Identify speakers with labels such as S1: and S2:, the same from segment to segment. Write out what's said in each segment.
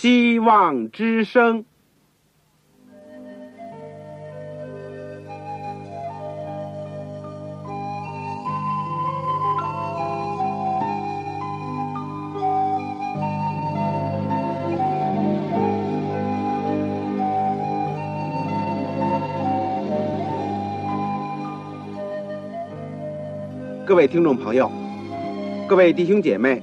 S1: 希望之声。各位听众朋友，各位弟兄姐妹，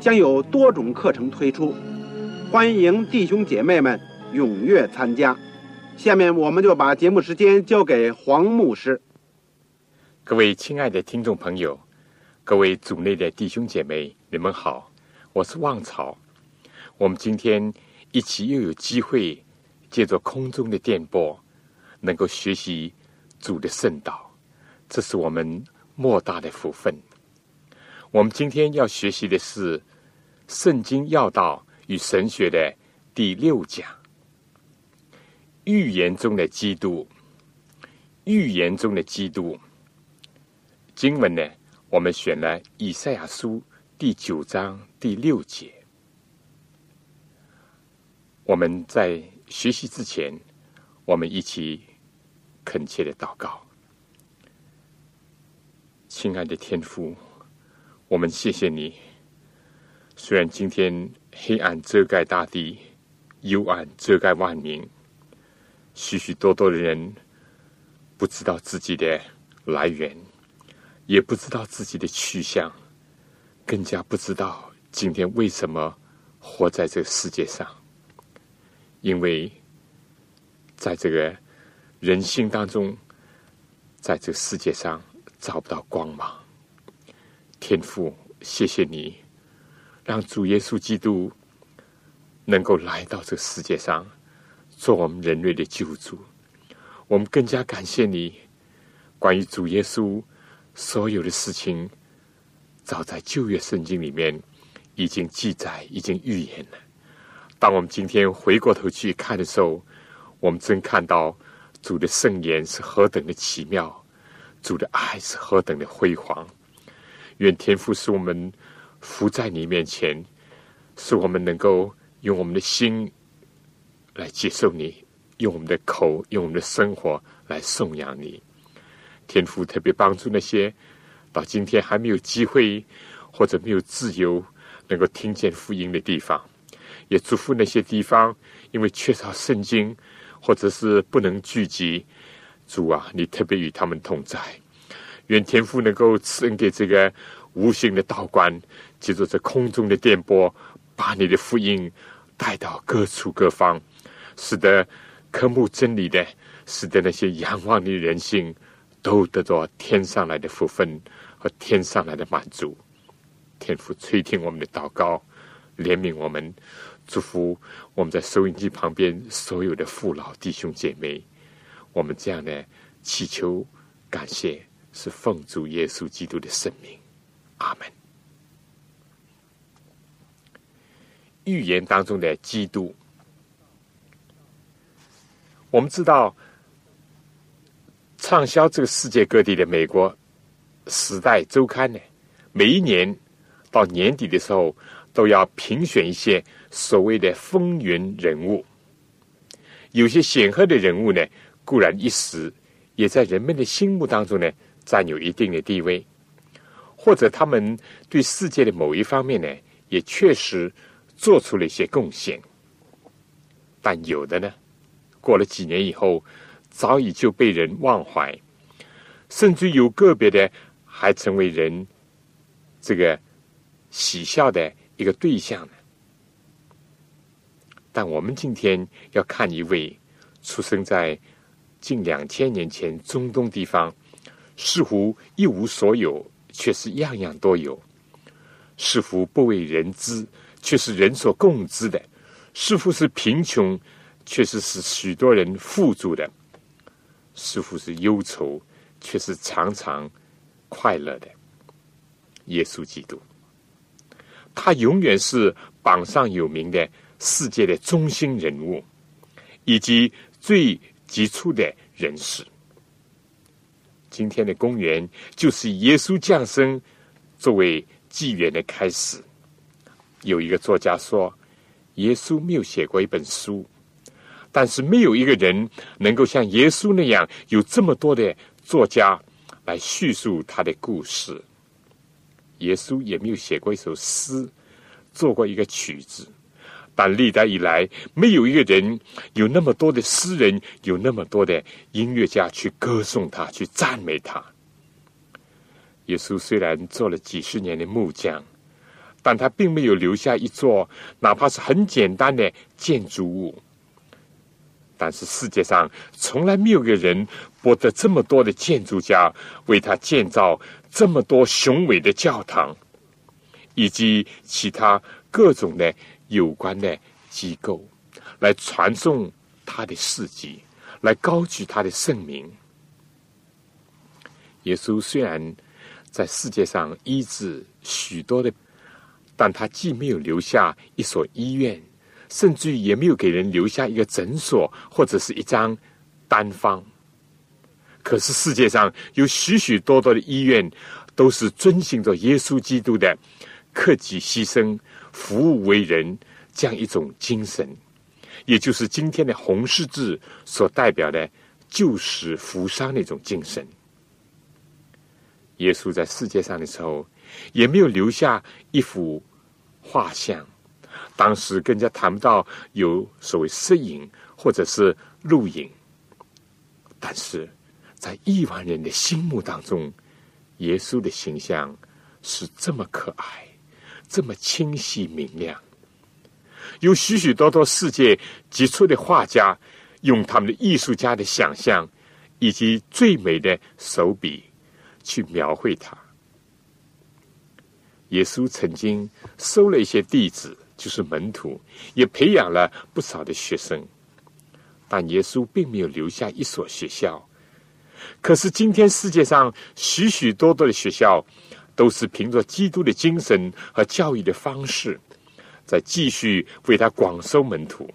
S1: 将有多种课程推出，欢迎弟兄姐妹们踊跃参加。下面我们就把节目时间交给黄牧师。
S2: 各位亲爱的听众朋友，各位组内的弟兄姐妹，你们好，我是旺草。我们今天一起又有机会借着空中的电波，能够学习主的圣道，这是我们。莫大的福分。我们今天要学习的是《圣经要道与神学》的第六讲——预言中的基督。预言中的基督经文呢？我们选了以赛亚书第九章第六节。我们在学习之前，我们一起恳切的祷告。亲爱的天父，我们谢谢你。虽然今天黑暗遮盖大地，幽暗遮盖万民，许许多多的人不知道自己的来源，也不知道自己的去向，更加不知道今天为什么活在这个世界上。因为在这个人性当中，在这个世界上。找不到光芒，天父，谢谢你让主耶稣基督能够来到这个世界上，做我们人类的救主。我们更加感谢你，关于主耶稣所有的事情，早在旧约圣经里面已经记载，已经预言了。当我们今天回过头去看的时候，我们真看到主的圣言是何等的奇妙。主的爱是何等的辉煌！愿天父使我们伏在你面前，使我们能够用我们的心来接受你，用我们的口，用我们的生活来颂扬你。天父特别帮助那些到今天还没有机会或者没有自由能够听见福音的地方，也祝福那些地方因为缺少圣经或者是不能聚集。主啊，你特别与他们同在，愿天父能够赐恩给这个无形的道观，借助这空中的电波，把你的福音带到各处各方，使得科目真理的，使得那些仰望的人性都得到天上来的福分和天上来的满足。天父垂听我们的祷告，怜悯我们，祝福我们在收音机旁边所有的父老弟兄姐妹。我们这样的祈求、感谢，是奉主耶稣基督的圣名，阿门。预言当中的基督，我们知道，畅销这个世界各地的美国《时代周刊》呢，每一年到年底的时候，都要评选一些所谓的风云人物，有些显赫的人物呢。固然一时，也在人们的心目当中呢，占有一定的地位，或者他们对世界的某一方面呢，也确实做出了一些贡献。但有的呢，过了几年以后，早已就被人忘怀，甚至有个别的还成为人这个喜笑的一个对象呢。但我们今天要看一位出生在。近两千年前，中东地方似乎一无所有，却是样样都有；似乎不为人知，却是人所共知的似乎是贫穷，却是使许多人富足的；似乎是忧愁，却是常常快乐的。耶稣基督，他永远是榜上有名的世界的中心人物，以及最杰出的人士。今天的公园就是耶稣降生作为纪元的开始。有一个作家说：“耶稣没有写过一本书，但是没有一个人能够像耶稣那样有这么多的作家来叙述他的故事。耶稣也没有写过一首诗，做过一个曲子。但历代以来，没有一个人有那么多的诗人，有那么多的音乐家去歌颂他，去赞美他。耶稣虽然做了几十年的木匠。”但他并没有留下一座哪怕是很简单的建筑物。但是世界上从来没有个人博得这么多的建筑家为他建造这么多雄伟的教堂，以及其他各种的有关的机构，来传颂他的事迹，来高举他的圣名。耶稣虽然在世界上医治许多的。但他既没有留下一所医院，甚至于也没有给人留下一个诊所或者是一张单方。可是世界上有许许多多的医院，都是遵循着耶稣基督的克己牺牲、服务为人这样一种精神，也就是今天的红十字所代表的救死扶伤那种精神。耶稣在世界上的时候，也没有留下一幅。画像，当时更加谈不到有所谓摄影或者是录影，但是在亿万人的心目当中，耶稣的形象是这么可爱，这么清晰明亮。有许许多多世界杰出的画家，用他们的艺术家的想象以及最美的手笔去描绘它。耶稣曾经收了一些弟子，就是门徒，也培养了不少的学生。但耶稣并没有留下一所学校。可是今天世界上许许多多的学校，都是凭着基督的精神和教育的方式，在继续为他广收门徒。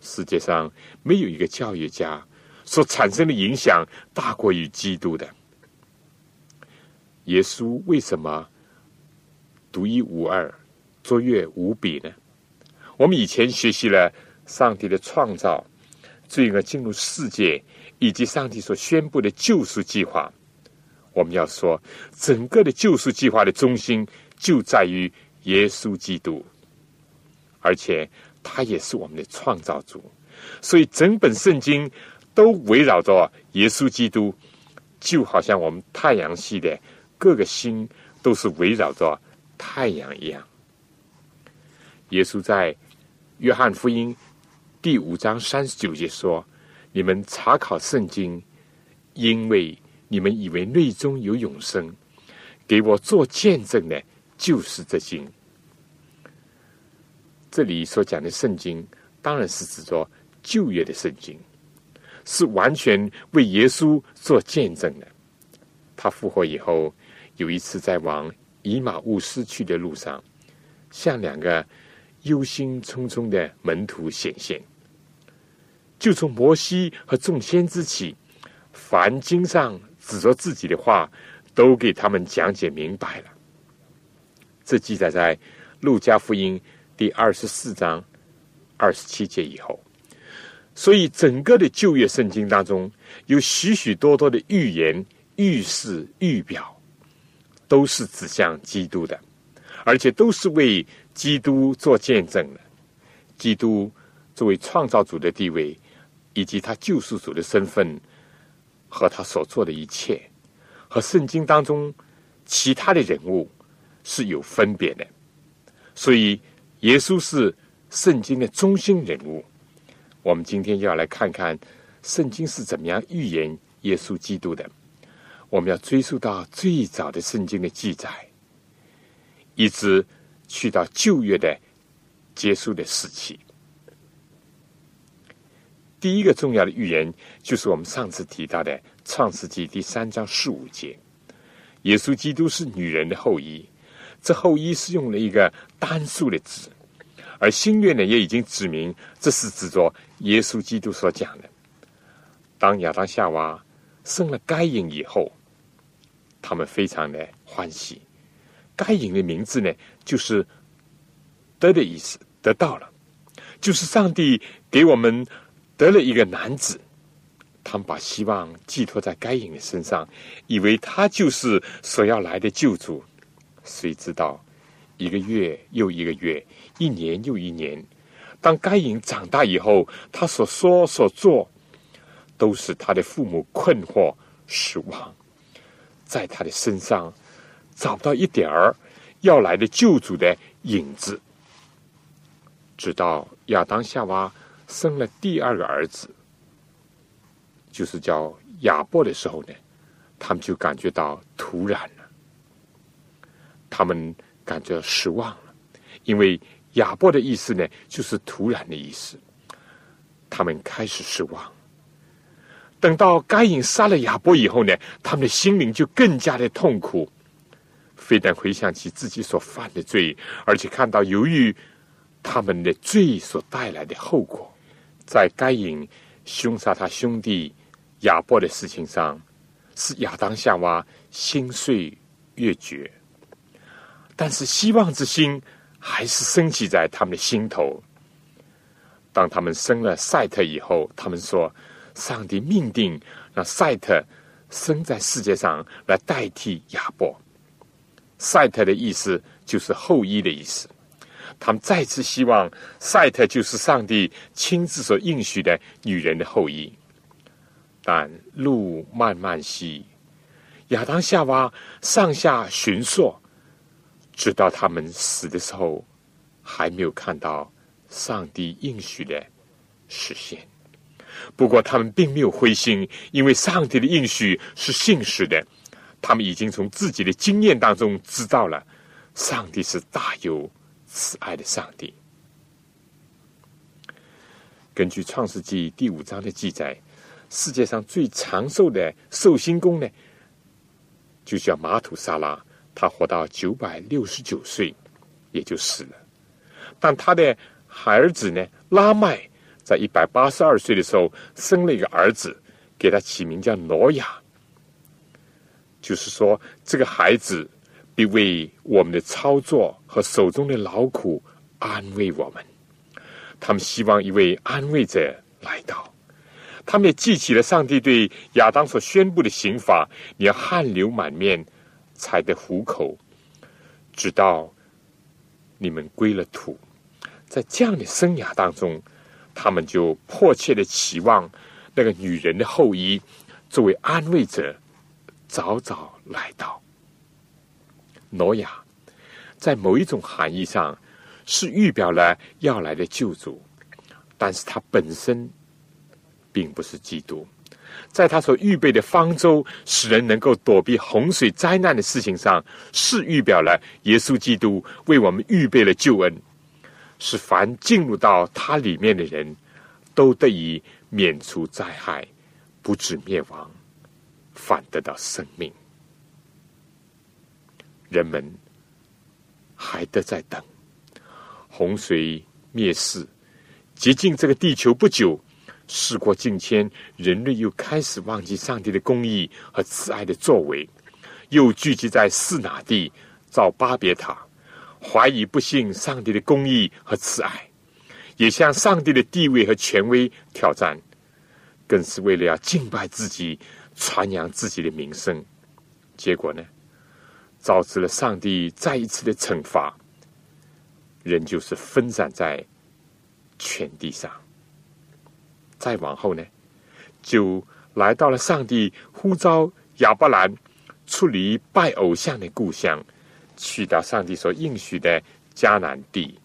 S2: 世界上没有一个教育家所产生的影响大过于基督的。耶稣为什么独一无二、卓越无比呢？我们以前学习了上帝的创造、罪恶进入世界，以及上帝所宣布的救赎计划。我们要说，整个的救赎计划的中心就在于耶稣基督，而且他也是我们的创造主。所以，整本圣经都围绕着耶稣基督，就好像我们太阳系的。各个星都是围绕着太阳一样。耶稣在约翰福音第五章三十九节说：“你们查考圣经，因为你们以为内中有永生，给我做见证的，就是这经。”这里所讲的圣经，当然是指着旧约的圣经，是完全为耶稣做见证的。他复活以后。有一次，在往以马乌斯去的路上，向两个忧心忡忡的门徒显现。就从摩西和众先知起，凡经上指着自己的话，都给他们讲解明白了。这记载在路加福音第二十四章二十七节以后。所以，整个的旧约圣经当中，有许许多多的预言、预示、预表。都是指向基督的，而且都是为基督做见证的。基督作为创造主的地位，以及他救世主的身份，和他所做的一切，和圣经当中其他的人物是有分别的。所以，耶稣是圣经的中心人物。我们今天要来看看圣经是怎么样预言耶稣基督的。我们要追溯到最早的圣经的记载，一直去到旧约的结束的时期。第一个重要的预言，就是我们上次提到的《创世纪》第三章十五节：耶稣基督是女人的后裔。这后裔是用了一个单数的字，而新约呢也已经指明，这是指着耶稣基督所讲的。当亚当夏娃生了该隐以后，他们非常的欢喜。该隐的名字呢，就是“得”的意思，得到了，就是上帝给我们。得了一个男子，他们把希望寄托在该隐的身上，以为他就是所要来的救主。谁知道，一个月又一个月，一年又一年，当该隐长大以后，他所说所做，都使他的父母困惑失望，在他的身上找不到一点儿要来的救主的影子。直到亚当夏娃。生了第二个儿子，就是叫亚伯的时候呢，他们就感觉到突然了，他们感觉失望了，因为亚伯的意思呢，就是突然的意思，他们开始失望。等到该隐杀了亚伯以后呢，他们的心灵就更加的痛苦，非但回想起自己所犯的罪，而且看到由于他们的罪所带来的后果。在该隐凶杀他兄弟亚伯的事情上，是亚当夏娃心碎月绝，但是希望之心还是升起在他们的心头。当他们生了赛特以后，他们说：“上帝命定让赛特生在世界上来代替亚伯。”赛特的意思就是后裔的意思。他们再次希望赛特就是上帝亲自所应许的女人的后裔，但路漫漫兮，亚当夏娃上下寻索，直到他们死的时候，还没有看到上帝应许的实现。不过他们并没有灰心，因为上帝的应许是信实的。他们已经从自己的经验当中知道了，上帝是大有。慈爱的上帝。根据《创世纪》第五章的记载，世界上最长寿的寿星公呢，就叫马土萨拉，他活到九百六十九岁，也就死了。但他的儿子呢，拉麦，在一百八十二岁的时候生了一个儿子，给他起名叫挪亚。就是说，这个孩子。必为我们的操作和手中的劳苦安慰我们。他们希望一位安慰者来到。他们也记起了上帝对亚当所宣布的刑罚：你要汗流满面才得糊口，直到你们归了土。在这样的生涯当中，他们就迫切的期望那个女人的后裔作为安慰者早早来到。挪亚，在某一种含义上是预表了要来的救主，但是他本身并不是基督。在他所预备的方舟使人能够躲避洪水灾难的事情上，是预表了耶稣基督为我们预备了救恩，使凡进入到他里面的人都得以免除灾害，不止灭亡，反得到生命。人们还得在等洪水灭世，接近这个地球不久，事过境迁，人类又开始忘记上帝的公义和慈爱的作为，又聚集在四哪地造巴别塔，怀疑不信上帝的公义和慈爱，也向上帝的地位和权威挑战，更是为了要敬拜自己，传扬自己的名声。结果呢？导致了上帝再一次的惩罚，人就是分散在全地上。再往后呢，就来到了上帝呼召亚伯兰出离拜偶像的故乡，去到上帝所应许的迦南地，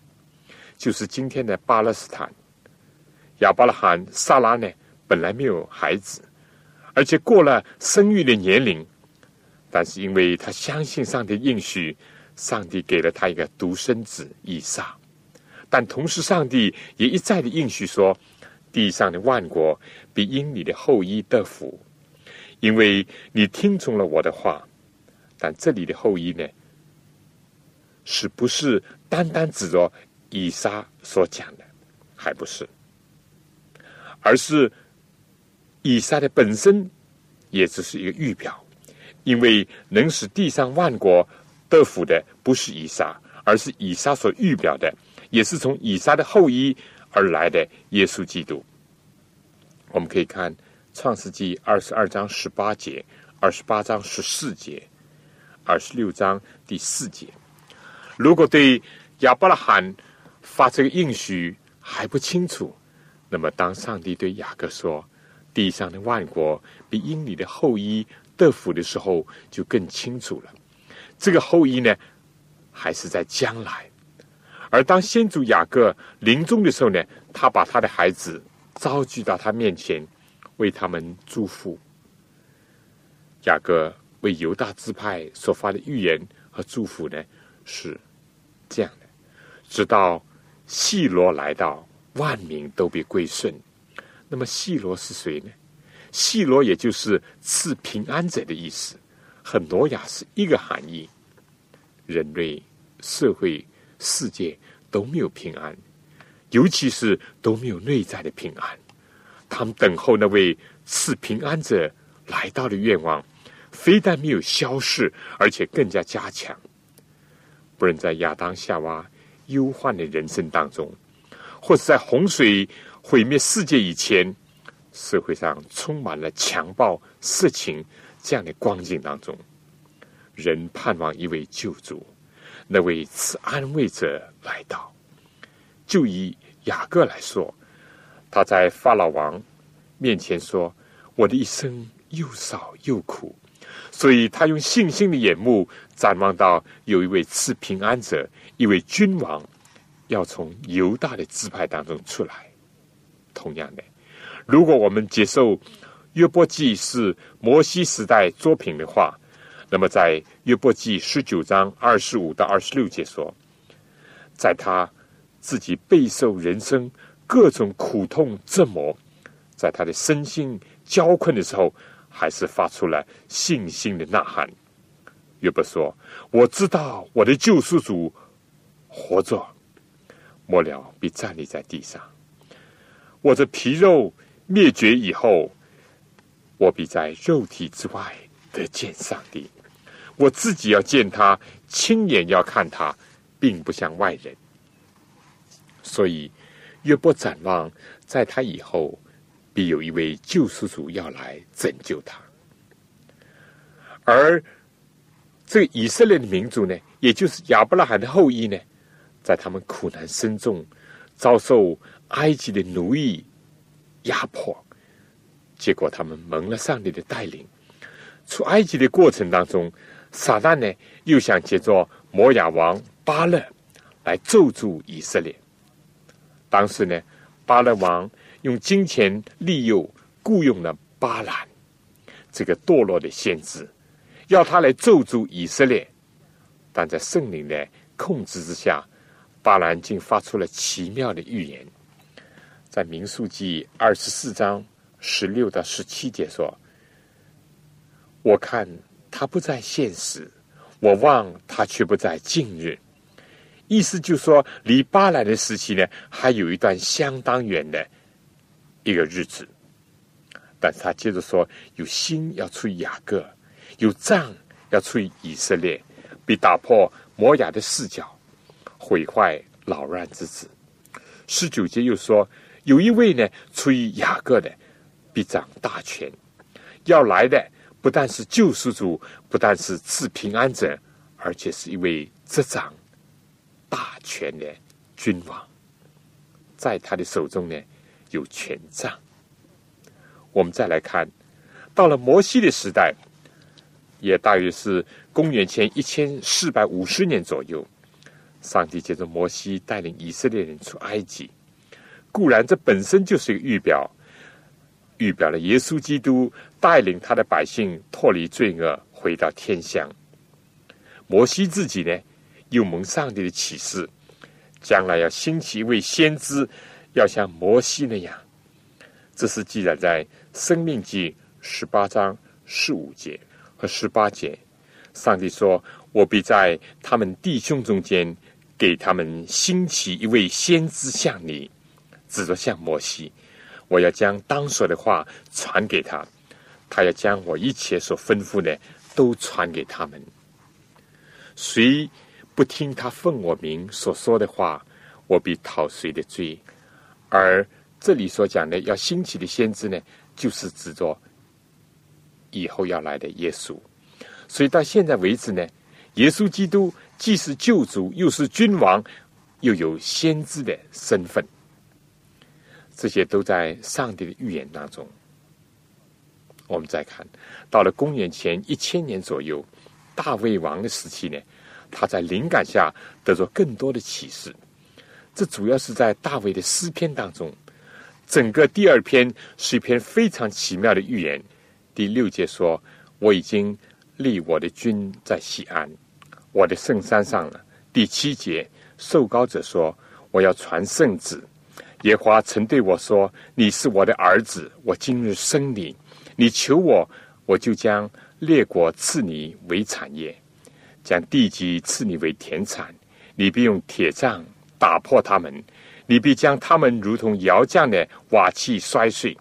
S2: 就是今天的巴勒斯坦。亚伯拉罕、萨拉呢，本来没有孩子，而且过了生育的年龄。但是，因为他相信上帝应许，上帝给了他一个独生子以撒。但同时上帝也一再的应许说，地上的万国必因你的后裔得福，因为你听从了我的话。但这里的后裔呢，是不是单单指着以撒所讲的？还不是，而是以撒的本身也只是一个预表，因为能使地上万国得福的不是以撒，而是以撒所预表的，也是从以撒的后裔而来的耶稣基督。我们可以看创世纪二十二章十八节、二十八章十四节。二十六章第四节，如果对亚伯拉罕发这个应许还不清楚，那么当上帝对雅各说“地上的万国比因你的后裔得福”的时候，就更清楚了。这个后裔呢，还是在将来。而当先祖雅各临终的时候呢，他把他的孩子召集到他面前，为他们祝福。雅各。为犹大支派所发的预言和祝福呢，是这样的：直到细罗来到，万民都被归顺。那么细罗是谁呢？细罗也就是赐平安者的意思，和挪亚是一个含义。人类、社会、世界都没有平安，尤其是都没有内在的平安。他们等候那位赐平安者来到的愿望。非但没有消逝，而且更加加强。不论在亚当夏娃忧患的人生当中，或是在洪水毁灭世界以前，社会上充满了强暴、色情这样的光景当中，人盼望一位救主，那位赐安慰者来到。就以雅各来说，他在法老王面前说：“我的一生又少又苦。”所以他用信心的眼目展望到有一位赐平安者，一位君王要从犹大的支派当中出来。同样的，如果我们接受约伯记是摩西时代作品的话，那么在约伯记十九章二十五到二十六节说，在他自己备受人生各种苦痛折磨，在他的身心交困的时候。还是发出了信心的呐喊。约伯说：“我知道我的救世主活着，末了必站立在地上。我这皮肉灭绝以后，我必在肉体之外得见上帝。我自己要见他，亲眼要看他，并不像外人。所以，约伯展望在他以后。”必有一位救世主要来拯救他，而这个以色列的民族呢，也就是亚伯拉罕的后裔呢，在他们苦难深重、遭受埃及的奴役压迫，结果他们蒙了上帝的带领，出埃及的过程当中，撒旦呢又想借着摩亚王巴勒来咒诅以色列。当时呢，巴勒王。用金钱利诱雇佣了巴兰这个堕落的先知，要他来咒诅以色列。但在圣灵的控制之下，巴兰竟发出了奇妙的预言。在民数记二十四章十六到十七节说：“我看他不在现实，我望他却不在近日。”意思就说，离巴兰的时期呢，还有一段相当远的。一个日子，但是他接着说：“有心要出于雅各，有杖要出于以色列，必打破摩亚的视角，毁坏老乱之子。”十九节又说：“有一位呢，出于雅各的，必掌大权，要来的不但是救世主，不但是赐平安者，而且是一位执掌大权的君王，在他的手中呢。”有权杖。我们再来看，到了摩西的时代，也大约是公元前一千四百五十年左右。上帝借着摩西带领以色列人出埃及，固然这本身就是一个预表，预表了耶稣基督带领他的百姓脱离罪恶，回到天乡。摩西自己呢，又蒙上帝的启示，将来要兴起一位先知，要像摩西那样。这是记载在《生命记》十八章十五节和十八节。上帝说：“我必在他们弟兄中间，给他们兴起一位先知，像你，指着像摩西。我要将当说的话传给他，他要将我一切所吩咐的都传给他们。谁不听他奉我名所说的话，我必讨谁的罪。”而这里所讲的要兴起的先知呢，就是指着以后要来的耶稣。所以到现在为止呢，耶稣基督既是救主，又是君王，又有先知的身份，这些都在上帝的预言当中。我们再看到了公元前一千年左右，大卫王的时期呢，他在灵感下得着更多的启示。这主要是在大卫的诗篇当中。整个第二篇是一篇非常奇妙的预言。第六节说：“我已经立我的君在西安，我的圣山上了。”第七节，受膏者说：“我要传圣旨。”耶华曾对我说：“你是我的儿子，我今日生你。你求我，我就将列国赐你为产业，将地基赐你为田产。你必用铁杖打破他们。”你必将他们如同窑匠的瓦器摔碎，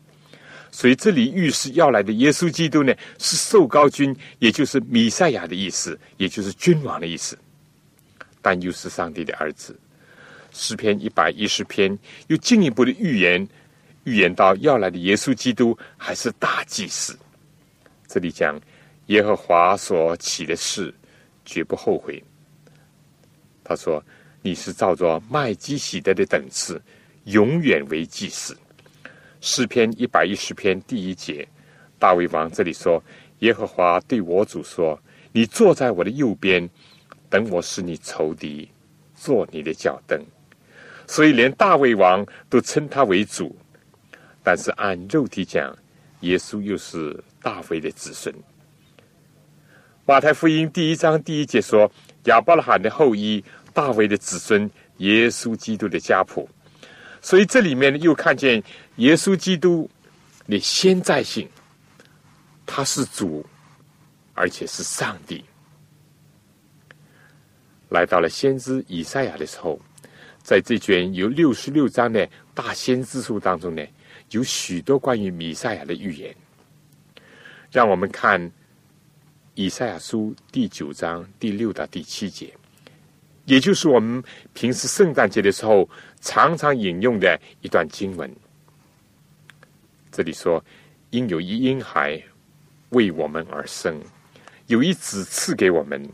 S2: 所以这里预示要来的耶稣基督呢，是受高君，也就是弥赛亚的意思，也就是君王的意思，但又是上帝的儿子。诗篇一百一十篇又进一步的预言，预言到要来的耶稣基督还是大祭司。这里讲耶和华所起的事，绝不后悔。他说。你是照着麦基喜德的等次，永远为祭司。诗篇一百一十篇第一节，大卫王这里说：“耶和华对我主说，你坐在我的右边，等我使你仇敌做你的脚凳。”所以连大卫王都称他为主。但是按肉体讲，耶稣又是大卫的子孙。马太福音第一章第一节说：“亚伯拉罕的后裔。”大卫的子孙，耶稣基督的家谱，所以这里面又看见耶稣基督的先在性，他是主，而且是上帝。来到了先知以赛亚的时候，在这卷有六十六章的大先知书当中呢，有许多关于弥赛亚的预言。让我们看以赛亚书第九章第六到第七节。也就是我们平时圣诞节的时候常常引用的一段经文。这里说：“因有一婴孩为我们而生，有一子赐给我们，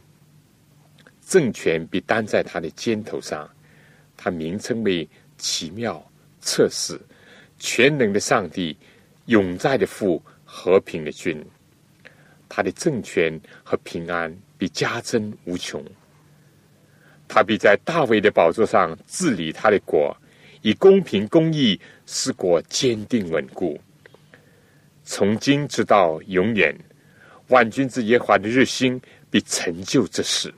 S2: 政权必担在他的肩头上。他名称为奇妙、测试、全能的上帝、永在的父、和平的君。他的政权和平安必加增无穷。”他必在大卫的宝座上治理他的国，以公平公义使国坚定稳固。从今直到永远，万军之耶和华的日星必成就这事。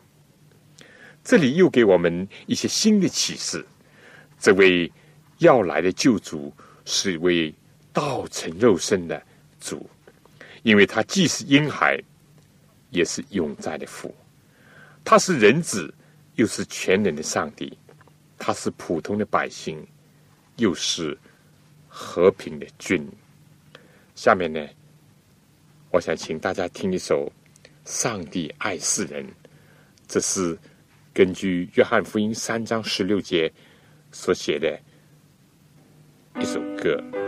S2: 这里又给我们一些新的启示：这位要来的救主是一位道成肉身的主，因为他既是婴孩，也是永在的父，他是人子。又是全能的上帝，他是普通的百姓，又是和平的君。下面呢，我想请大家听一首《上帝爱世人》，这是根据约翰福音三章十六节所写的一首歌。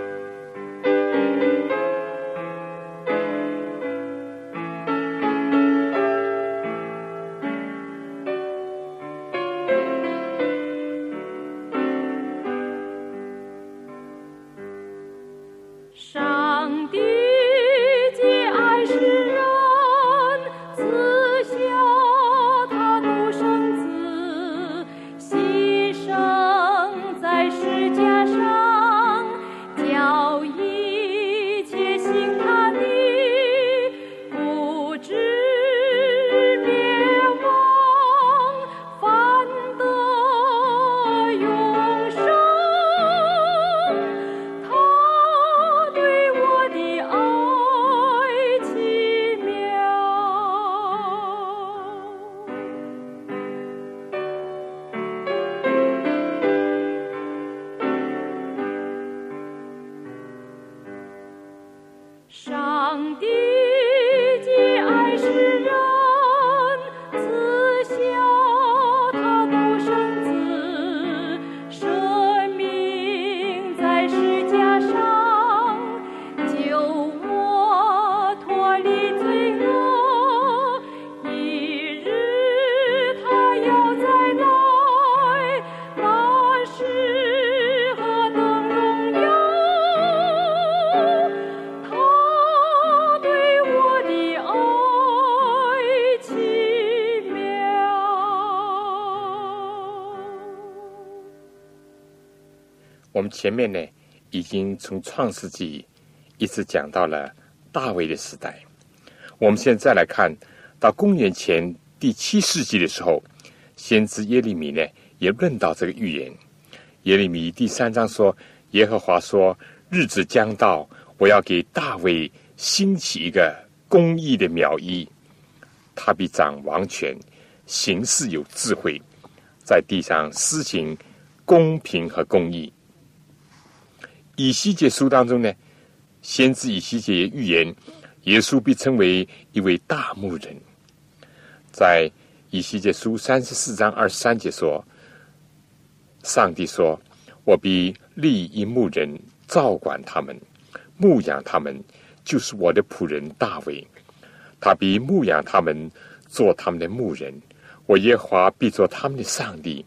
S2: 前面呢，已经从创世纪一直讲到了大卫的时代。我们现在来看到公元前第七世纪的时候，先知耶利米呢也论到这个预言。耶利米第三章说：“耶和华说，日子将到，我要给大卫兴起一个公义的苗裔，他必掌王权，行事有智慧，在地上施行公平和公义。”以西结书当中呢，先知以西结预言，耶稣被称为一位大牧人。在以西结书三十四章二十三节说。上帝说：“我必立一牧人照管他们，牧养他们，就是我的仆人大卫。他必牧养他们，做他们的牧人。我耶华必做他们的上帝。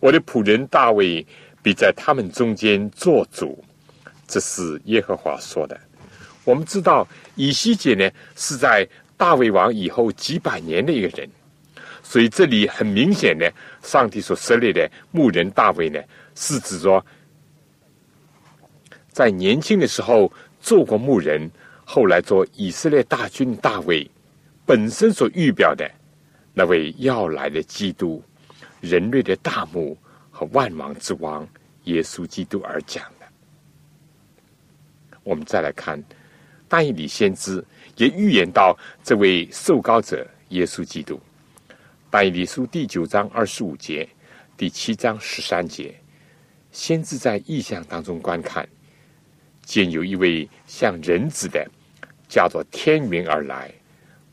S2: 我的仆人大卫必在他们中间做主。”这是耶和华说的。我们知道以西结呢是在大卫王以后几百年的一个人。所以这里很明显的，上帝所设立的牧人大卫呢，是指说，在年轻的时候做过牧人，后来做以色列大军大卫本身所预表的那位要来的基督，人类的大牧和万王之王耶稣基督而讲。我们再来看，但以理先知也预言到这位受膏者耶稣基督。但以理书第九章二十五节，第七章十三节，先知在意象当中观看，见有一位像人子的，叫做天云而来，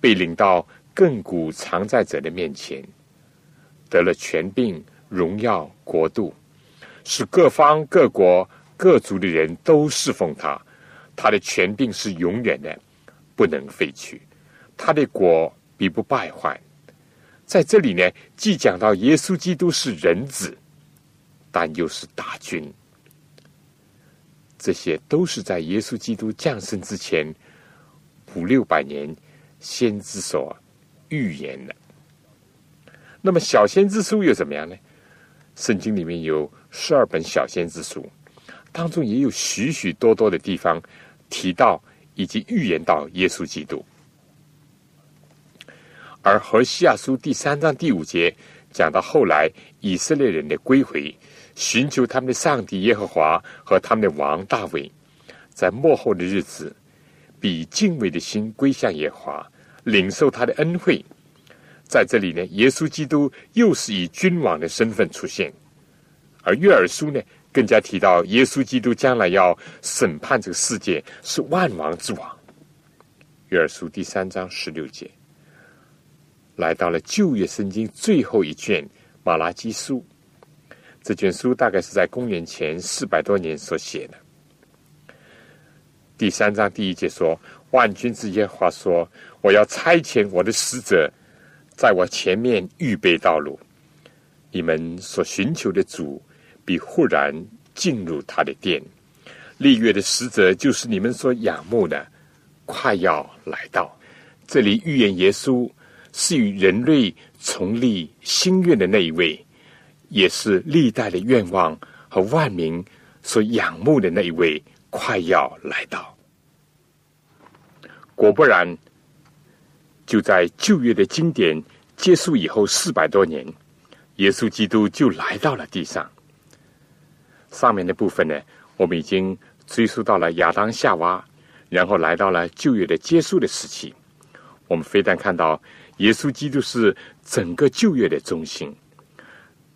S2: 被领到亘古常在者的面前，得了权柄、荣耀、国度，使各方各国各族的人都侍奉他。他的权柄是永远的，不能废去，他的国必不败坏。在这里呢，既讲到耶稣基督是人子，但又是大军，这些都是在耶稣基督降生之前五六百年先知所预言的。那么小先知书又怎么样呢？圣经里面有十二本小先知书，当中也有许许多多的地方提到以及预言到耶稣基督。而何西亚书第三章第五节讲到后来以色列人的归回，寻求他们的上帝耶和华和他们的王大卫，在末后的日子，比敬畏的心归向耶和华，领受他的恩惠。在这里呢，耶稣基督又是以君王的身份出现，而约珥书呢，更加提到耶稣基督将来要审判这个世界，是万王之王。约珥书第三章十六节。来到了旧约圣经最后一卷《马拉基书》，这卷书大概是在公元前四百多年所写的。第三章第一节说：“万军之耶和华说，我要差遣我的使者，在我前面预备道路。你们所寻求的主，必忽然进入他的殿。立月的使者，就是你们所仰慕的，快要来到。这里预言耶稣。”是与人类重立心愿的那一位，也是历代的愿望和万民所仰慕的那一位，快要来到。果不然，就在旧约的经典结束以后四百多年，耶稣基督就来到了地上。上面的部分呢，我们已经追溯到了亚当夏娃，然后来到了旧约的结束的时期。我们非但看到。耶稣基督是整个旧约的中心。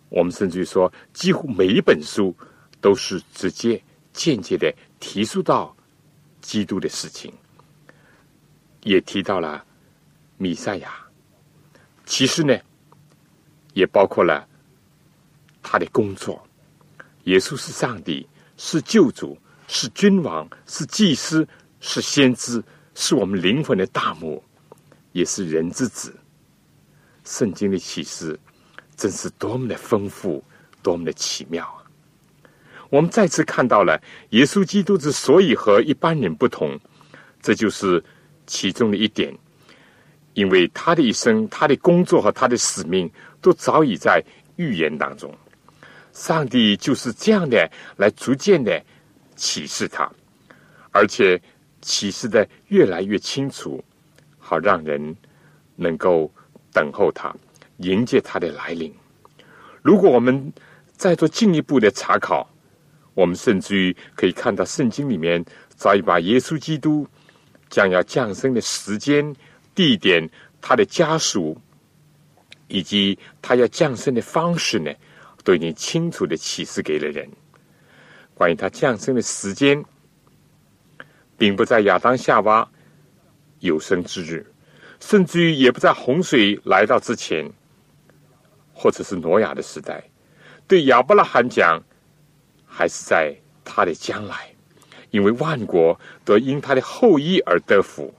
S2: 我们甚至于说，几乎每一本书都是直接、间接的提出到基督的事情，也提到了弥赛亚。其实呢，也包括了他的工作。耶稣是上帝，是救主，是君王，是祭司，是先知，是我们灵魂的大幕。也是人之子，圣经的启示真是多么的丰富，多么的奇妙啊！我们再次看到了耶稣基督之所以和一般人不同，这就是其中的一点，因为他的一生、他的工作和他的使命都早已在预言当中。上帝就是这样的来逐渐的启示他，而且启示的越来越清楚，好让人能够等候他，迎接他的来临。如果我们再做进一步的查考，我们甚至于可以看到圣经里面早已把耶稣基督将要降生的时间、地点、他的家属。以及他要降生的方式呢，都已经清楚的启示给了人。关于他降生的时间，并不在亚当夏娃有生之日，甚至于也不在洪水来到之前，或者是挪亚的时代。对亚伯拉罕讲，还是在他的将来，因为万国都因他的后裔而得福。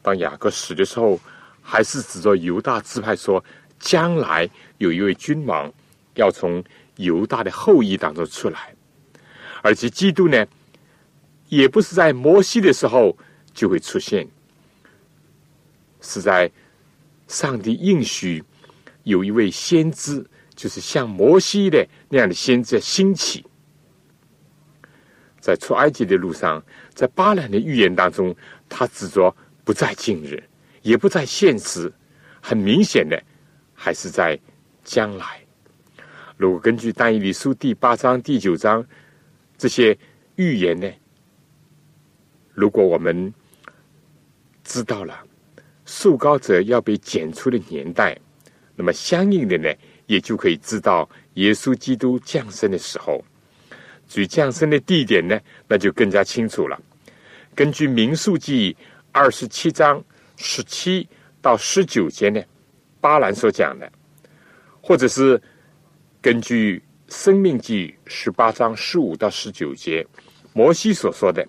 S2: 当雅各死的时候。还是指着犹大支派说，将来有一位君王要从犹大的后裔当中出来，而且基督呢，也不是在摩西的时候就会出现，是在上帝应许有一位先知，就是像摩西的那样的先知兴起，在出埃及的路上，在巴兰的预言当中，他指着不在近日。也不在现实，很明显的，还是在将来。如果根据《但以理书》第八章、第九章这些预言呢，如果我们知道了受高者要被剪除的年代，那么相应的呢，也就可以知道耶稣基督降生的时候。至于降生的地点呢，那就更加清楚了。根据《民数记》二十七章。十七到十九节呢，巴兰所讲的，或者是根据《生命记》十八章十五到十九节，摩西所说的，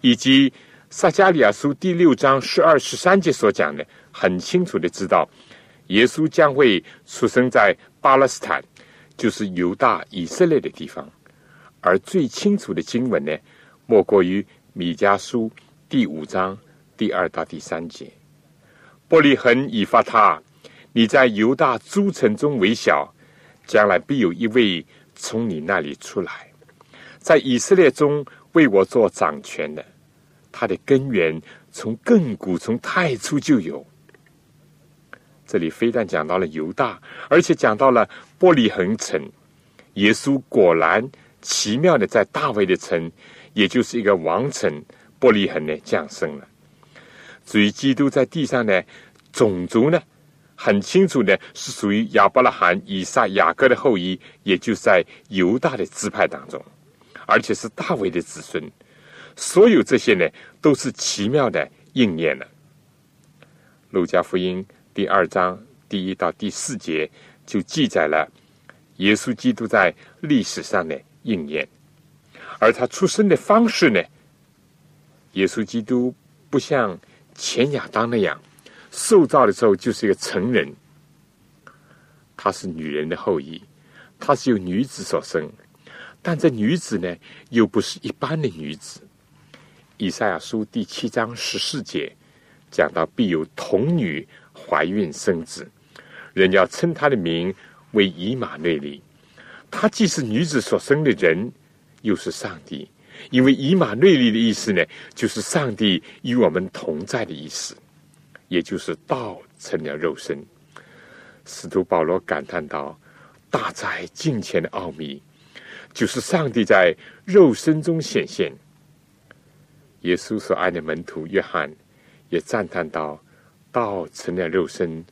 S2: 以及撒加利亚书第六章十二十三节所讲的，很清楚的知道，耶稣将会出生在巴勒斯坦，就是犹大以色列的地方。而最清楚的经文呢，莫过于米迦书第五章第二到第三节。伯利恒以发他，你在犹大诸城中为小，将来必有一位从你那里出来，在以色列中为我做掌权的。他的根源从亘古从太初就有。这里非但讲到了犹大，而且讲到了伯利恒城。耶稣果然奇妙的在大卫的城，也就是一个王城伯利恒呢降生了。至于基督在地上呢，种族呢，很清楚的是属于亚伯拉罕、以撒、雅各的后裔，也就在犹大的支派当中，而且是大卫的子孙。所有这些呢，都是奇妙的应验了。路加福音第二章第一到第四节就记载了耶稣基督在历史上的应验，而他出生的方式呢，耶稣基督不像。前亚当那样受造的时候就是一个成人，她是女人的后裔，她是由女子所生，但这女子呢又不是一般的女子。以赛亚书第七章十四节讲到必有童女怀孕生子，人要称他的名为以马内利。他既是女子所生的人，又是上帝。因为以马内利的意思呢，就是上帝与我们同在的意思，也就是道成了肉身。使徒保罗感叹道：“大在近前的奥秘，就是上帝在肉身中显现。”耶稣所爱的门徒约翰也赞叹道：“道成了肉身，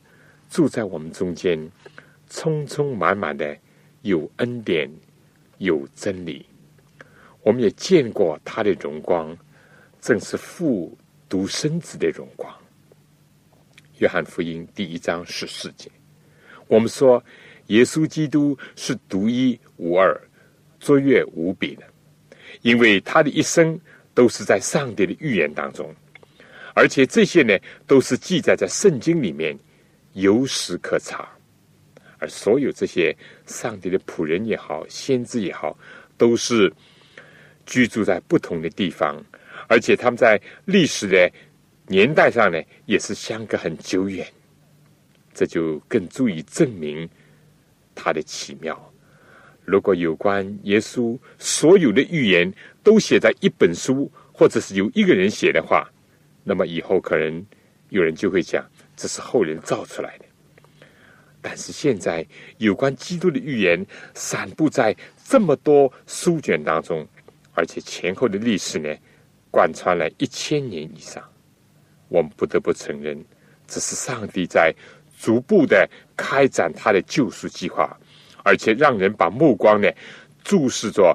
S2: 住在我们中间，充充满满的有恩典，有真理。”我们也见过他的荣光，正是父独生子的荣光。约翰福音第一章十四节，我们说耶稣基督是独一无二、卓越无比的，因为他的一生都是在上帝的预言当中，而且这些呢都是记载在圣经里面，有史可查。而所有这些上帝的仆人也好，先知也好，都是。居住在不同的地方，而且他们在历史的年代上呢，也是相隔很久远，这就更足以证明它的奇妙。如果有关耶稣所有的预言都写在一本书，或者是由一个人写的话，那么以后可能有人就会讲这是后人造出来的。但是现在有关基督的预言散布在这么多书卷当中，而且前后的历史呢，贯穿了一千年以上，我们不得不承认，这是上帝在逐步的开展他的救赎计划。而且让人把目光呢注视着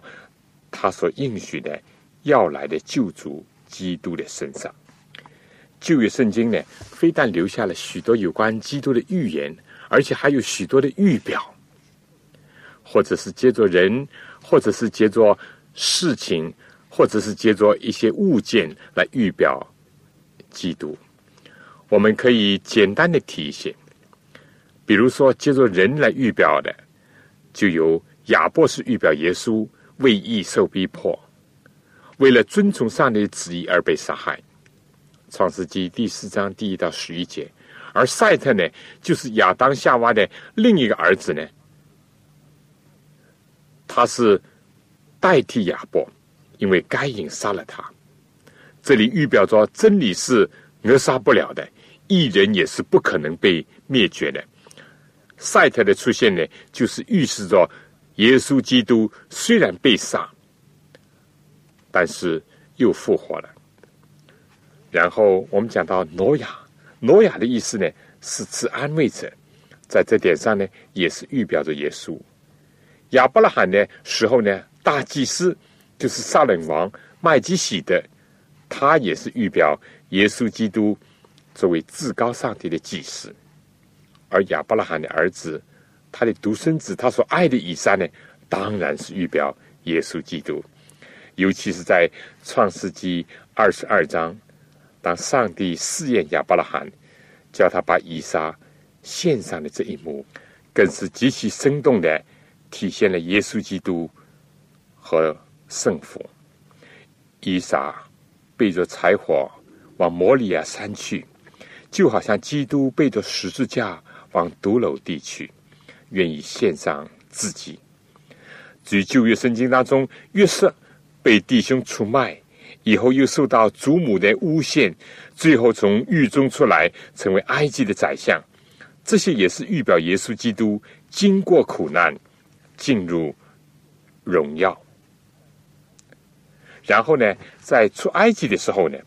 S2: 他所应许的要来的救主基督的身上。旧约圣经呢，非但留下了许多有关基督的预言，而且还有许多的预表，或者是借着人，或者是借着事情，或者是借着一些物件来预表基督。我们可以简单的提一些，比如说借着人来预表的。就由亚伯是预表耶稣为义受逼迫，为了遵从上帝的旨意而被杀害。创世纪第四章第一到十一节，而赛特呢，就是亚当夏娃的另一个儿子呢，他是代替亚伯，因为该隐杀了他。这里预表着真理是扼杀不了的，异人也是不可能被灭绝的。赛特的出现呢，就是预示着耶稣基督虽然被杀，但是又复活了。然后我们讲到挪亚，挪亚的意思呢是指安慰者，在这点上呢也是预表着耶稣。亚伯拉罕的时候呢，大祭司就是撒冷王麦基喜德，他也是预表耶稣基督作为至高上帝的祭司。而亚伯拉罕的儿子，他的独生子，他所爱的以撒呢，当然是预表耶稣基督。尤其是在创世纪二十二章，当上帝试验亚伯拉罕，叫他把以撒献上的这一幕，更是极其生动的体现了耶稣基督和圣父。以撒背着柴火往摩利亚山去，就好像基督背着十字架。往独楼地去，愿意献上自己。至于旧约圣经当中，约瑟被弟兄出卖，以后又受到祖母的诬陷，最后从狱中出来，成为埃及的宰相。这些也是预表耶稣基督经过苦难，进入荣耀。然后呢，在出埃及的时候呢，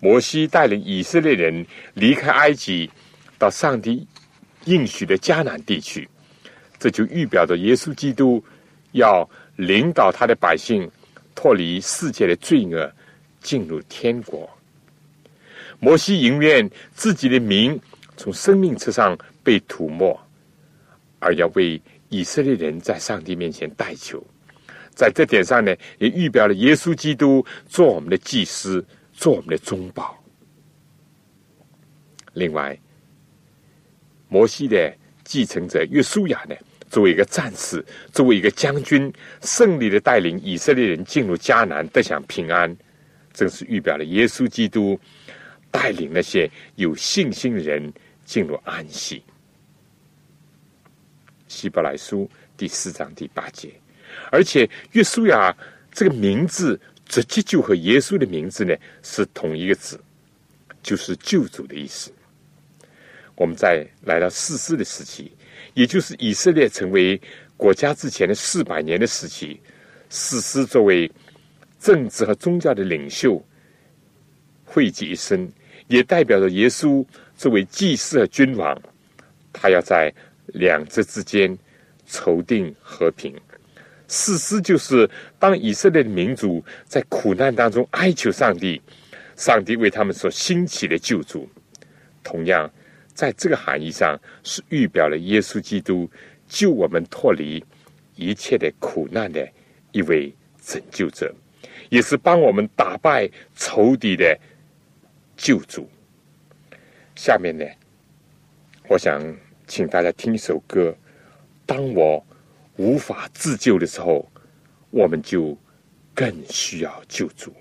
S2: 摩西带领以色列人离开埃及，到上帝。应许的迦南地区，这就预表着耶稣基督要领导他的百姓脱离世界的罪恶，进入天国。摩西宁愿自己的名从生命册上被涂抹，而要为以色列人在上帝面前代求。在这点上呢，也预表了耶稣基督做我们的祭司，做我们的中保。另外。摩西的继承者约书亚呢，作为一个战士，作为一个将军，胜利的带领以色列人进入迦南，得享平安，正是预表了耶稣基督带领那些有信心的人进入安息。希伯来书第四章第八节，而且约书亚这个名字直接就和耶稣的名字呢是同一个字，就是救主的意思。我们在来到四世的时期，也就是以色列成为国家之前的四百年的时期，四师作为政治和宗教的领袖汇集一生，也代表着耶稣作为祭司和君王，他要在两者之间筹定和平。事实就是当以色列的民族在苦难当中哀求上帝，上帝为他们所兴起的救主，同样。在这个含义上，是预表了耶稣基督救我们脱离一切的苦难的一位拯救者，也是帮我们打败仇敌的救主。下面呢，我想请大家听一首歌：当我无法自救的时候，我们就更需要救助。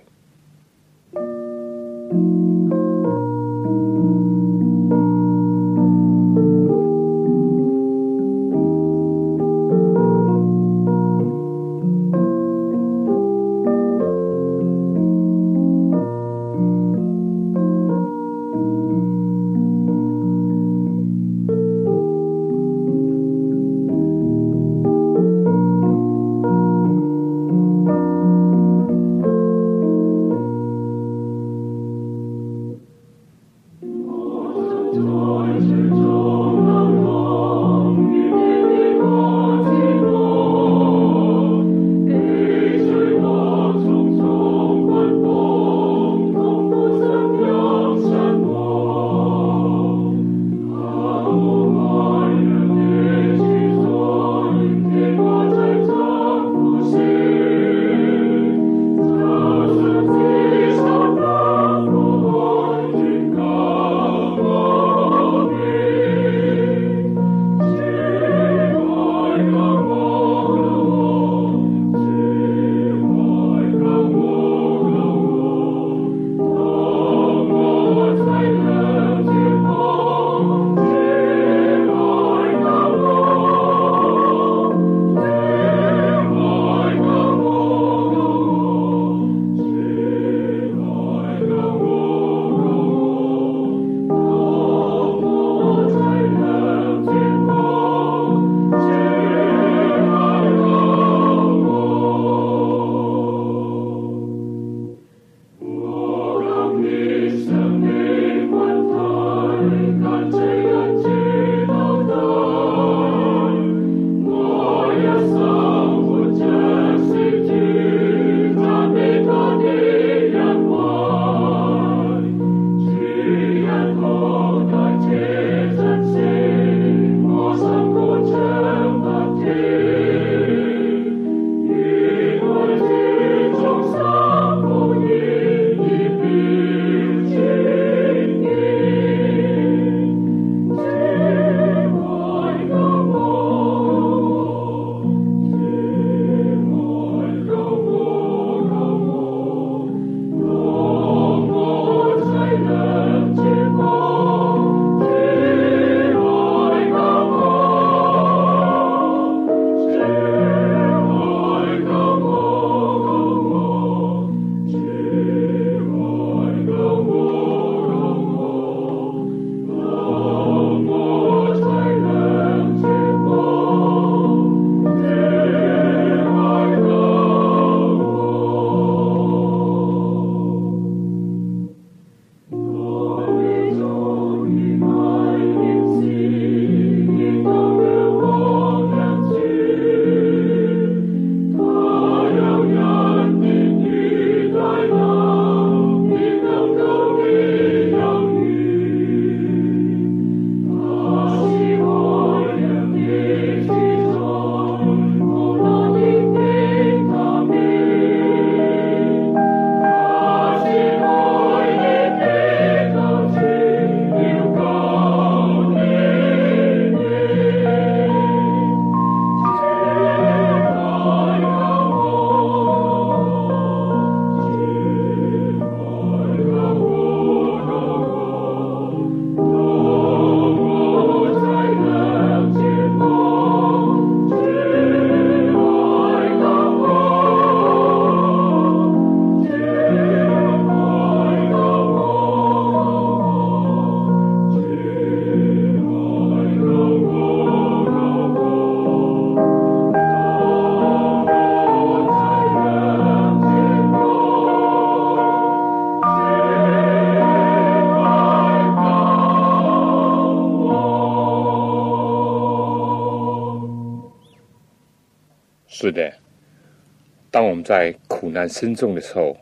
S2: 在苦难深重的时候，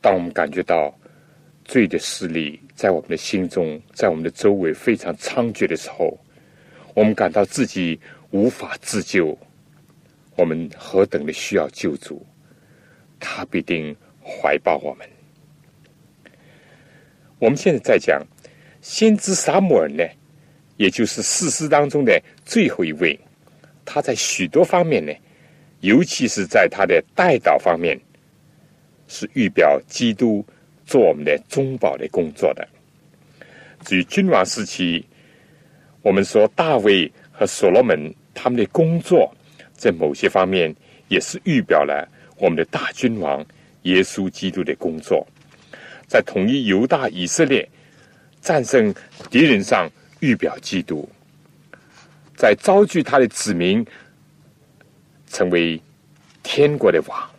S2: 当我们感觉到罪的势力在我们的心中，在我们的周围非常猖獗的时候，我们感到自己无法自救，我们何等的需要救主，他必定怀抱我们。我们现在在讲先知撒母耳呢，也就是四师当中的最后一位，他在许多方面呢，尤其是在他的代祷方面，是预表基督做我们的中保的工作的。至于君王时期，我们说大卫和所罗门他们的工作，在某些方面也是预表了我们的大君王耶稣基督的工作。在统一犹大以色列、战胜敌人上预表基督，在招聚他的子民成为天国的王。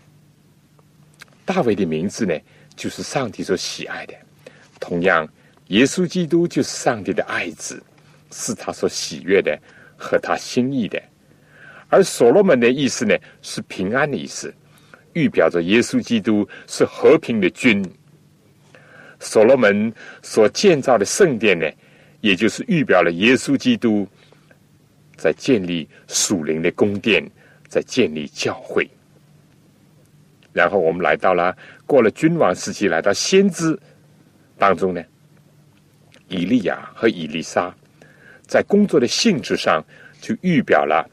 S2: 大卫的名字呢，就是上帝所喜爱的。同样，耶稣基督就是上帝的爱子，是他所喜悦的和他心意的。而所罗门的意思呢，是平安的意思，预表着耶稣基督是和平的君。所罗门所建造的圣殿呢，也就是预表了耶稣基督在建立属灵的宫殿，在建立教会。然后我们来到了过了君王时期，来到先知当中呢，以利亚和以利沙在工作的性质上就预表了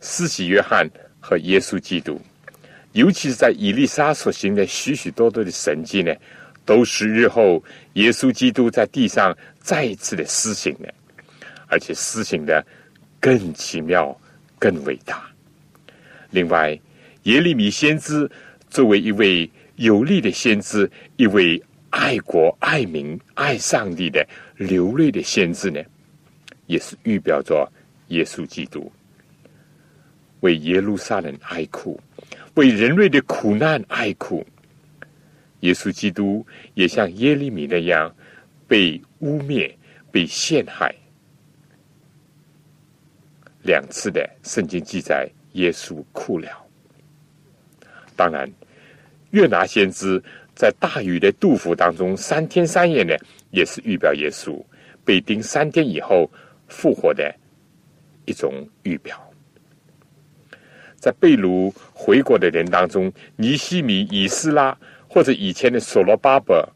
S2: 施洗约翰和耶稣基督，尤其是在以利沙所行的许许多多的神迹呢。都是日后耶稣基督在地上再一次的施行的，而且施行的更奇妙、更伟大。另外，耶利米先知作为一位有力的先知，一位爱国、爱民、爱上帝的流泪的先知呢，也是预表着耶稣基督为耶路撒冷哀哭，为人类的苦难哀哭。耶稣基督也像耶利米那样被污蔑、被陷害。两次的圣经记载，耶稣哭了。当然，约拿先知在大雨的杜甫当中三天三夜呢，也是预表耶稣被钉三天以后复活的一种预表。在被掳回国的人当中，尼西米、以斯拉。或者以前的所罗巴伯、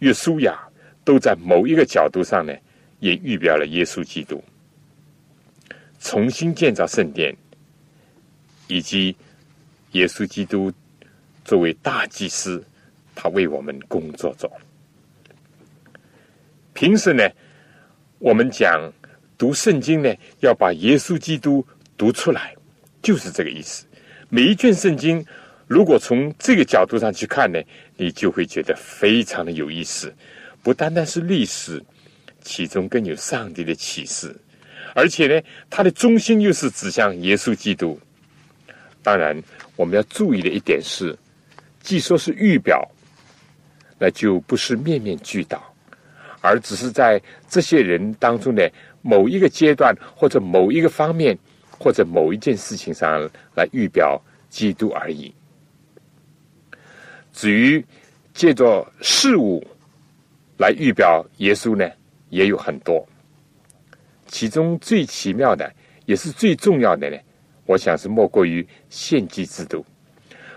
S2: 约书亚，都在某一个角度上呢，也预表了耶稣基督重新建造圣殿，以及耶稣基督作为大祭司，他为我们工作中。平时呢，我们讲读圣经呢，要把耶稣基督读出来，就是这个意思。每一卷圣经。如果从这个角度上去看呢，你就会觉得非常的有意思。不单单是历史，其中更有上帝的启示，而且呢，它的中心又是指向耶稣基督。当然，我们要注意的一点是，既说是预表，那就不是面面俱到，而只是在这些人当中的某一个阶段，或者某一个方面，或者某一件事情上来预表基督而已。至于借着事物来预表耶稣呢，也有很多。其中最奇妙的，也是最重要的呢，我想是莫过于献祭制度。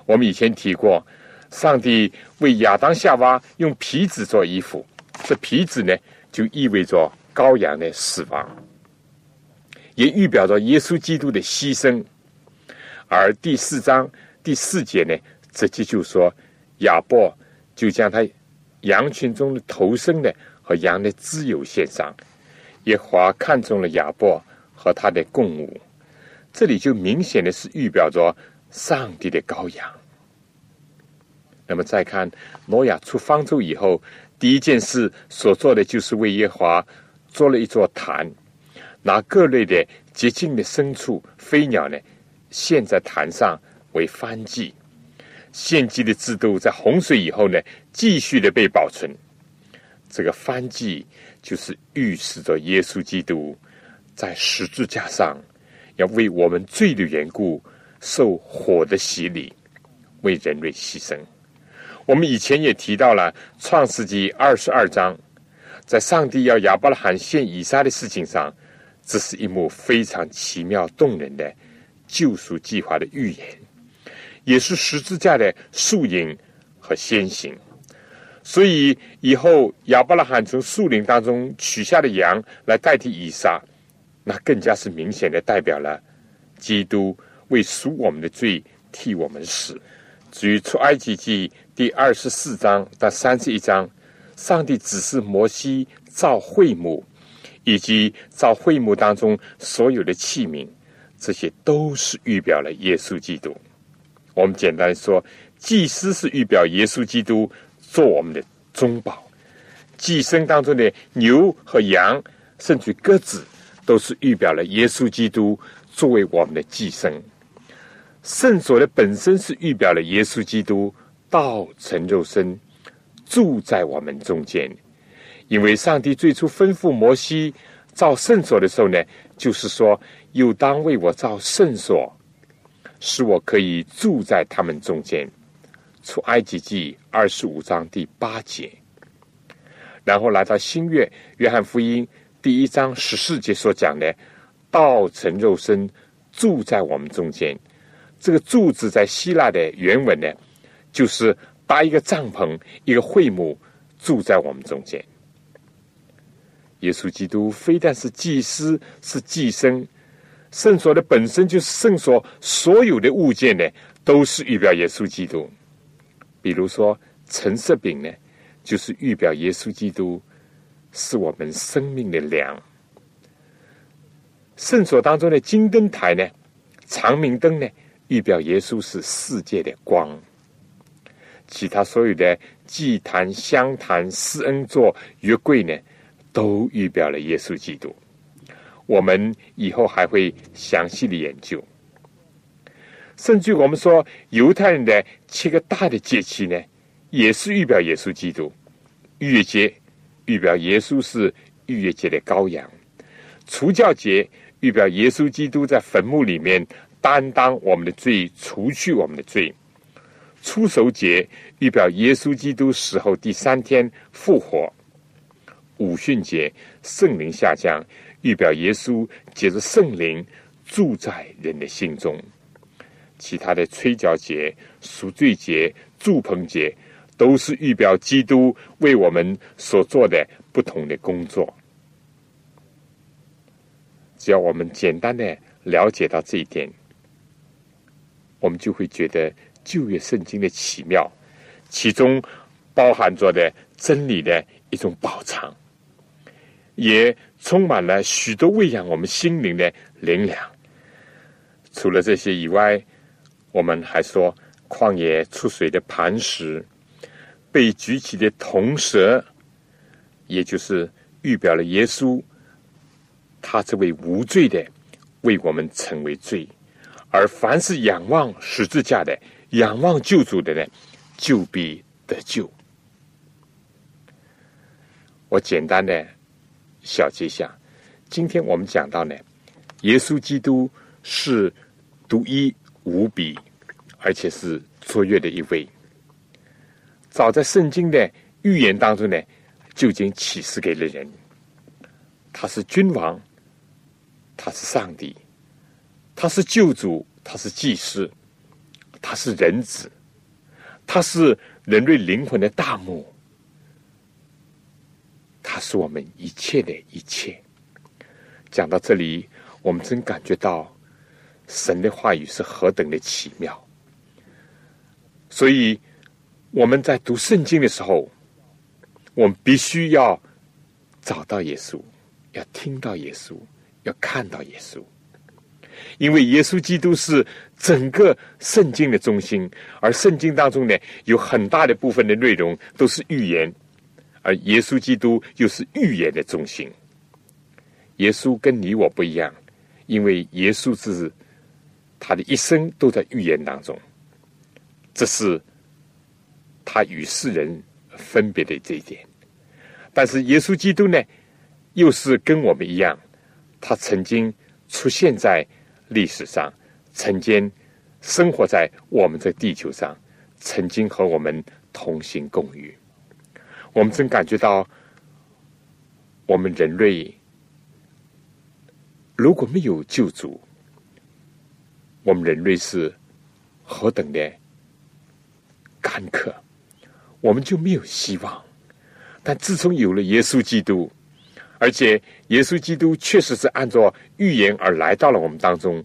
S2: 我们以前提过，上帝为亚当夏娃用皮子做衣服，这皮子呢，就意味着羔羊的死亡，也预表着耶稣基督的牺牲。而第四章第四节呢，直接就说。亚伯就将他羊群中的头生的和羊的自由献上，耶和华看中了亚伯和他的供物，这里就明显的是预表着上帝的羔羊。那么再看挪亚出方舟以后，第一件事所做的就是为耶华做了一座坛，拿各类的洁净的牲畜、飞鸟呢献在坛上为燔祭。献祭的制度在洪水以后呢，继续的被保存。这个翻祭就是预示着耶稣基督在十字架上要为我们罪的缘故受火的洗礼，为人类牺牲。我们以前也提到了《创世纪》二十二章，在上帝要亚伯拉罕献以撒的事情上，这是一幕非常奇妙动人的救赎计划的预言，也是十字架的树影和先行。所以以后亚伯拉罕从树林当中取下的羊来代替以撒，那更加是明显的代表了基督为赎我们的罪替我们死。至于出埃及记第二十四章到三十一章，上帝指示摩西造会幕，以及造会幕当中所有的器皿，这些都是预表了耶稣基督。我们简单说，祭司是预表耶稣基督。做我们的中保，寄生当中的牛和羊，甚至鸽子，都是预表了耶稣基督作为我们的寄生。圣所的本身是预表了耶稣基督道成肉身，住在我们中间。因为上帝最初吩咐摩西造圣所的时候呢，就是说，又当为我造圣所，使我可以住在他们中间。出埃及记二十五章第八节，然后来到新月约翰福音第一章十四节所讲的“道成肉身，住在我们中间”。这个“住”字在希腊的原文呢，就是搭一个帐篷、一个会幕，住在我们中间。耶稣基督非但是祭司，是祭生，圣所的本身就是圣所，所有的物件呢，都是预表耶稣基督。比如说，橙色饼呢，就是预表耶稣基督是我们生命的粮；圣所当中的金灯台呢，长明灯呢，预表耶稣是世界的光；其他所有的祭坛、香坛、施恩座、月柜呢，都预表了耶稣基督。我们以后还会详细的研究。甚至我们说，犹太人的七个大的节期呢，也是预表耶稣基督。逾越节预表耶稣是逾越节的羔羊；除教节预表耶稣基督在坟墓里面担当我们的罪，除去我们的罪；出守节预表耶稣基督死后第三天复活；五旬节圣灵下降，预表耶稣借着圣灵住在人的心中。其他的吹角节、赎罪节、祝棚节，都是预表基督为我们所做的不同的工作。只要我们简单的了解到这一点，我们就会觉得旧约圣经的奇妙，其中包含着的真理的一种宝藏，也充满了许多喂养我们心灵的灵粮。除了这些以外，我们还说，旷野出水的磐石，被举起的铜蛇，也就是预表了耶稣，他这位无罪的为我们成为罪，而凡是仰望十字架的、仰望救主的呢，就必得救。我简单的小结一下，今天我们讲到呢，耶稣基督是独一。无比，而且是卓越的一位。早在圣经的预言当中呢，就已经启示给了人。他是君王，他是上帝，他是救主，他是祭司，他是人子，他是人类灵魂的大母，他是我们一切的一切。讲到这里，我们真感觉到。神的话语是何等的奇妙！所以我们在读圣经的时候，我们必须要找到耶稣，要听到耶稣，要看到耶稣，因为耶稣基督是整个圣经的中心，而圣经当中呢，有很大的部分的内容都是预言，而耶稣基督又是预言的中心。耶稣跟你我不一样，因为耶稣是。他的一生都在预言当中，这是他与世人分别的这一点。但是耶稣基督呢，又是跟我们一样，他曾经出现在历史上，曾经生活在我们这地球上，曾经和我们同行共浴。我们真感觉到，我们人类如果没有救主，我们人类是何等的坎坷，我们就没有希望。但自从有了耶稣基督，而且耶稣基督确实是按照预言而来到了我们当中，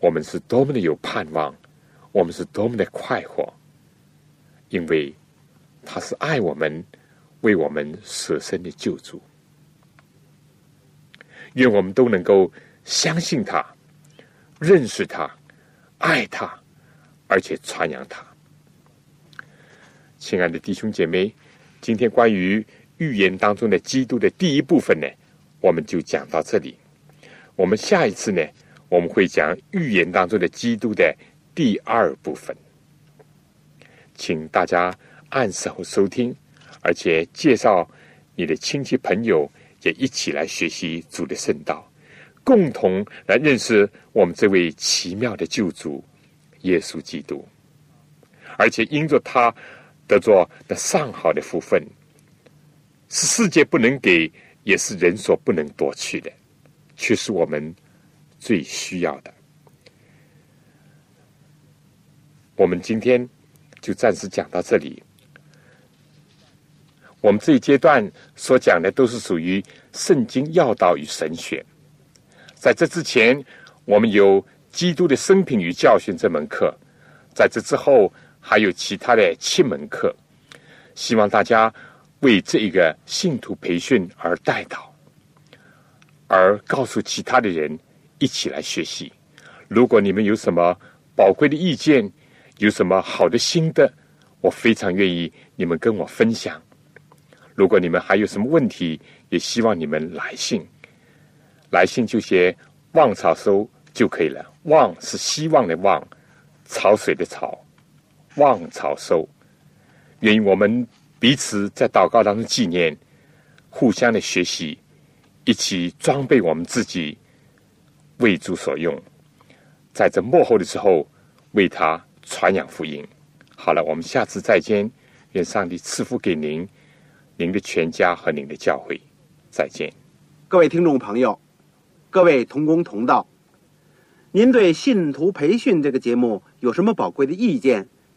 S2: 我们是多么的有盼望，我们是多么的快活，因为他是爱我们、为我们舍身的救主。愿我们都能够相信他、认识他、爱他，而且传扬他。亲爱的弟兄姐妹，今天关于。预言当中的基督的第一部分呢，我们就讲到这里。我们下一次呢，我们会讲预言当中的基督的第二部分。请大家按时候收听，而且介绍你的亲戚朋友也一起来学习主的圣道，共同来认识我们这位奇妙的救主耶稣基督，而且因着他得着那上好的福分。是世界不能给，也是人所不能夺去的，却是我们最需要的。我们今天就暂时讲到这里。我们这一阶段所讲的都是属于圣经要道与神学。在这之前，我们有基督的生平与教训这门课；在这之后，还有其他的七门课。希望大家。为这一个信徒培训而带导，而告诉其他的人一起来学习。如果你们有什么宝贵的意见，有什么好的心得，我非常愿意你们跟我分享。如果你们还有什么问题，也希望你们来信，来信就写“望草收”就可以了。望是希望的望，潮水的潮，望草收。愿意我们。彼此在祷告当中纪念，互相的学习，一起装备我们自己，为主所用，在这幕后的时候为他传扬福音。好了，我们下次再见，愿上帝赐福给您、您的全家和您的教会。再见，
S1: 各位听众朋友，各位同工同道，您对信徒培训这个节目有什么宝贵的意见？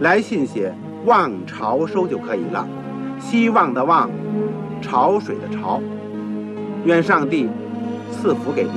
S1: 来信写。望潮收就可以了，希望的望，潮水的潮，愿上帝赐福给您。